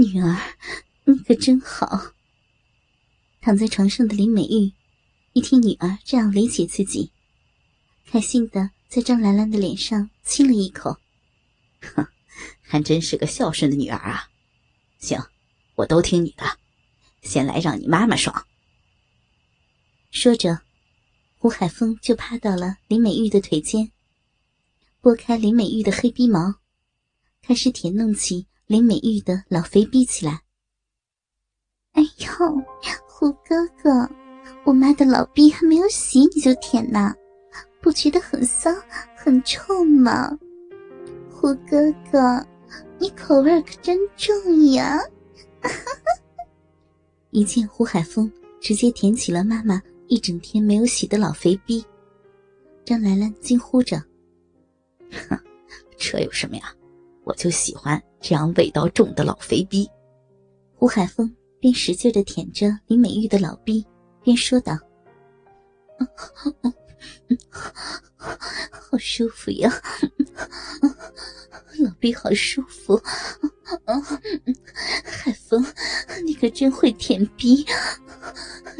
女儿，你可真好。躺在床上的林美玉，一听女儿这样理解自己，开心的在张兰兰的脸上亲了一口。哼，还真是个孝顺的女儿啊！行，我都听你的，先来让你妈妈爽。说着，胡海峰就趴到了林美玉的腿间，拨开林美玉的黑鼻毛，开始舔弄起林美玉的老肥逼起来。哎呦，胡哥哥，我妈的老逼还没有洗你就舔呐，不觉得很骚很臭吗？胡哥哥，你口味可真重呀！一见胡海峰直接舔起了妈妈一整天没有洗的老肥逼，张兰兰惊呼着：“哼，这有什么呀？我就喜欢这样味道重的老肥逼。”胡海峰边使劲的舔着林美玉的老逼，边说道：“好舒服呀，老逼好舒服。”海峰，你可真会舔逼！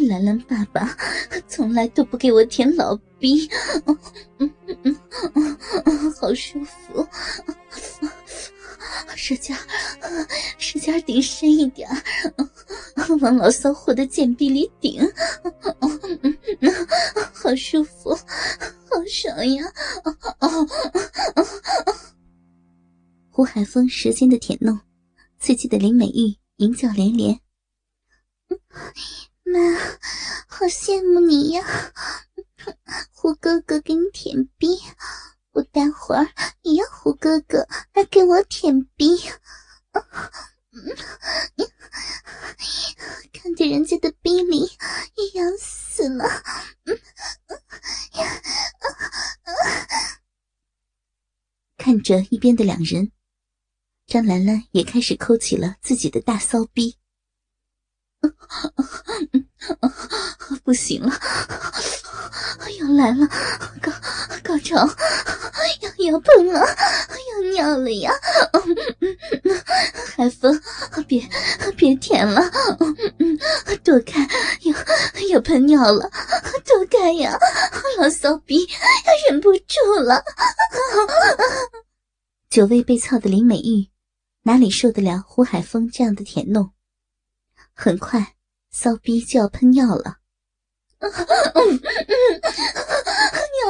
兰兰爸爸从来都不给我舔老逼，好舒服。舌尖，舌尖顶深一点，往老骚货的贱逼里顶，好舒服，好爽呀！胡海峰舌尖的舔弄，刺激的林美玉淫叫连连。妈，好羡慕你呀！胡哥哥给你舔逼，我待会儿也要胡哥哥来给我舔逼。看着人家的逼里也痒死了。看着一边的两人。张兰兰也开始抠起了自己的大骚逼，不行了，要来了，高高潮，要要喷了，要尿了呀！海风，别别舔了，躲开，要要喷尿了，躲开呀！老骚逼要忍不住了，久未被操的林美玉。哪里受得了胡海峰这样的舔弄？很快，骚逼就要喷尿了！尿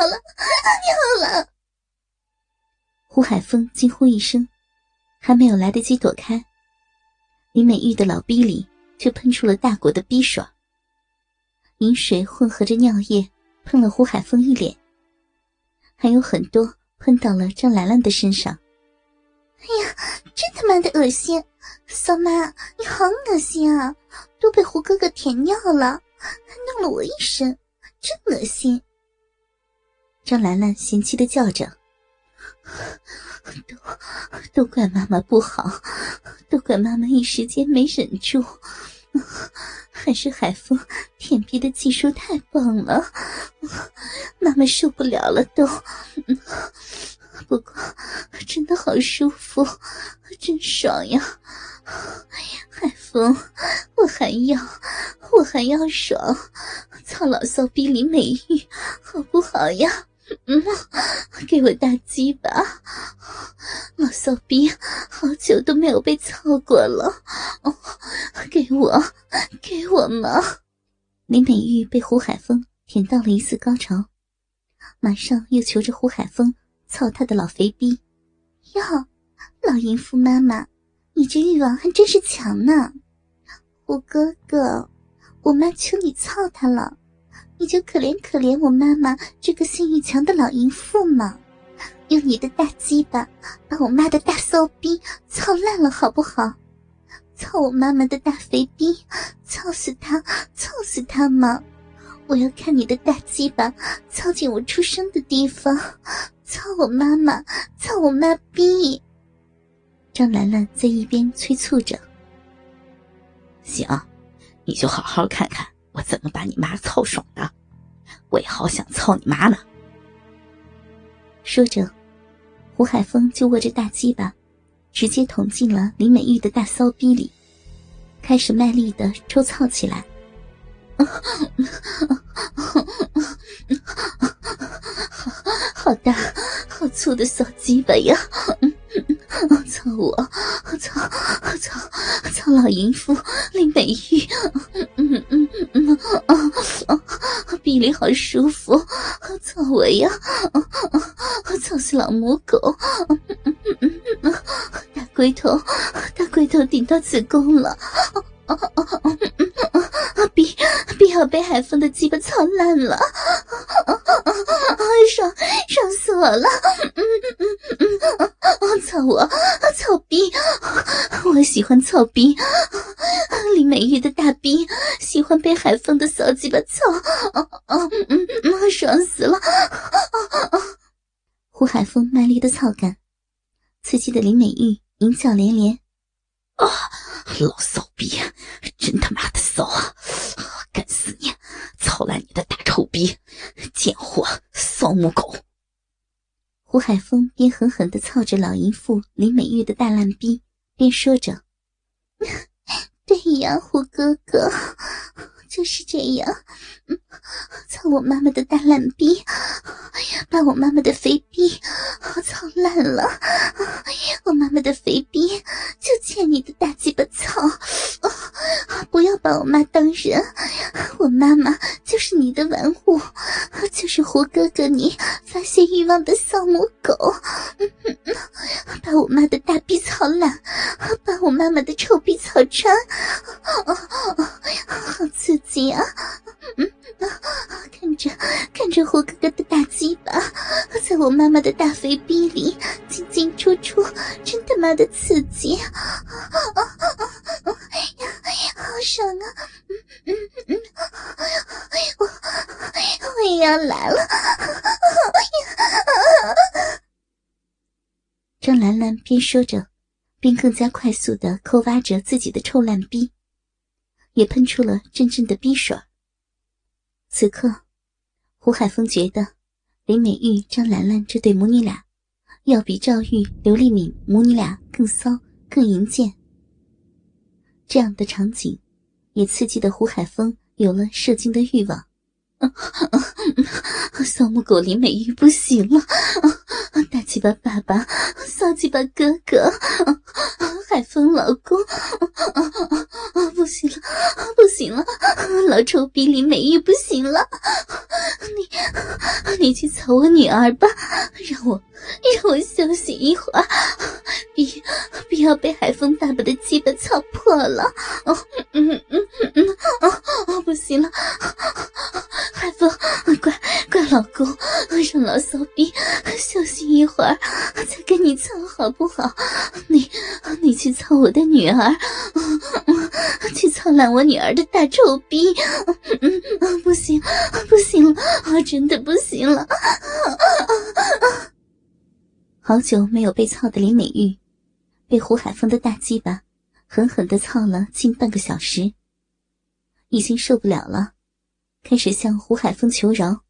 了，尿了！胡海峰惊呼一声，还没有来得及躲开，林美玉的老逼里却喷出了大股的逼爽，饮水混合着尿液喷了胡海峰一脸，还有很多喷到了张兰兰的身上。哎呀，真他妈的恶心！骚妈，你好恶心啊！都被胡哥哥舔尿了，还弄了我一身，真恶心！张兰兰嫌弃的叫着：“都都怪妈妈不好，都怪妈妈一时间没忍住，还是海风舔逼的技术太棒了，妈妈受不了了都。”不过，真的好舒服，真爽呀！海风，我还要，我还要爽！操老骚逼林美玉，好不好呀？嗯，给我大鸡巴！老骚逼，好久都没有被操过了，哦给我，给我嘛！林美玉被胡海峰舔到了一次高潮，马上又求着胡海峰。操他的老肥逼！哟，老淫妇妈妈，你这欲望还真是强呢。胡哥哥，我妈求你操他了，你就可怜可怜我妈妈这个性欲强的老淫妇嘛。用你的大鸡巴把我妈的大骚逼操烂了，好不好？操我妈妈的大肥逼，操死他，操死他嘛！我要看你的大鸡巴操进我出生的地方。操我妈妈！操我妈逼！张兰兰在一边催促着。行，你就好好看看怎么把你妈操爽的，我也好想操你妈呢。说着，胡海峰就握着大鸡巴，直接捅进了林美玉的大骚逼里。开始卖力的抽操起来。好大、好粗的小鸡巴呀！操我！操！操！操老淫妇林美玉！嗯嗯嗯嗯啊！臂里好舒服！操我呀！操死老母狗！大龟头，大龟头顶到子宫了！啊啊啊啊！要被海风的鸡巴操烂了！爽爽死我了！嗯嗯嗯嗯，操我，操逼！我喜欢操逼！林美玉的大逼，喜欢被海风的小鸡巴操！嗯嗯嗯，爽死了！胡海峰卖力的操干，刺激的林美玉淫笑连连。啊，老骚逼，真他妈的骚啊！干死你，操烂你的大臭逼，贱货，骚母狗！胡海峰边狠狠的操着老淫妇林美玉的大烂逼，边说着：“ 对呀，胡哥哥。”就是这样，操我妈妈的大烂逼，把我妈妈的肥逼操烂了。我妈妈的肥逼就欠你的大鸡巴操，不要把我妈当人。我妈妈就是你的玩物，就是胡哥哥你发泄欲望的小母狗。把我妈的大逼操烂，把我妈妈的臭逼操穿，好刺！激啊，嗯，看着看着胡哥哥的大鸡巴，在我妈妈的大肥逼里进进出出，真他妈的刺激，好爽啊！嗯嗯嗯，我我也要来了。张兰兰边说着，边更加快速的抠挖着自己的臭烂逼。也喷出了阵阵的逼水。此刻，胡海峰觉得林美玉、张兰兰这对母女俩，要比赵玉、刘丽敏母女俩更骚、更淫贱。这样的场景，也刺激的胡海峰有了射精的欲望。骚母狗林美玉不行了，大鸡巴爸爸，骚鸡巴哥哥，海峰老公，不行了，不行了，老臭逼林美玉不行了，你你去操我女儿吧，让我让我休息一会儿，别不要被海风爸爸的鸡巴操破了，哦，嗯嗯嗯嗯，哦，不行了。海风，乖乖老公，让老骚逼休息一会儿，再跟你操好不好？你你去操我的女儿，去操烂我女儿的大臭逼！嗯，不行，不行了，真的不行了！好久没有被操的林美玉，被胡海峰的大鸡巴狠狠的操了近半个小时，已经受不了了。开始向胡海峰求饶：“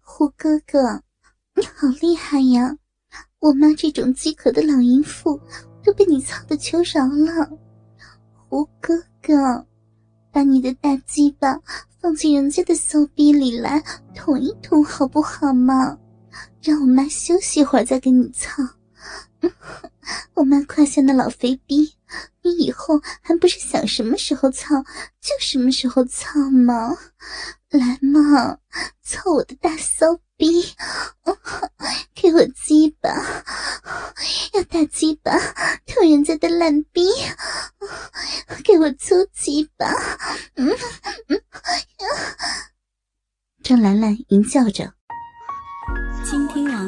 胡哥哥，你好厉害呀！我妈这种饥渴的老淫妇都被你操的求饶了。胡哥哥，把你的大鸡巴放进人家的骚逼里来捅一捅，好不好嘛？让我妈休息一会儿再给你操。我妈胯下那老肥逼。”你以后还不是想什么时候操就什么时候操吗？来嘛，操我的大骚逼！给我鸡巴，要大鸡巴捅人家的烂逼！给我粗鸡巴！嗯嗯，张兰兰淫叫着。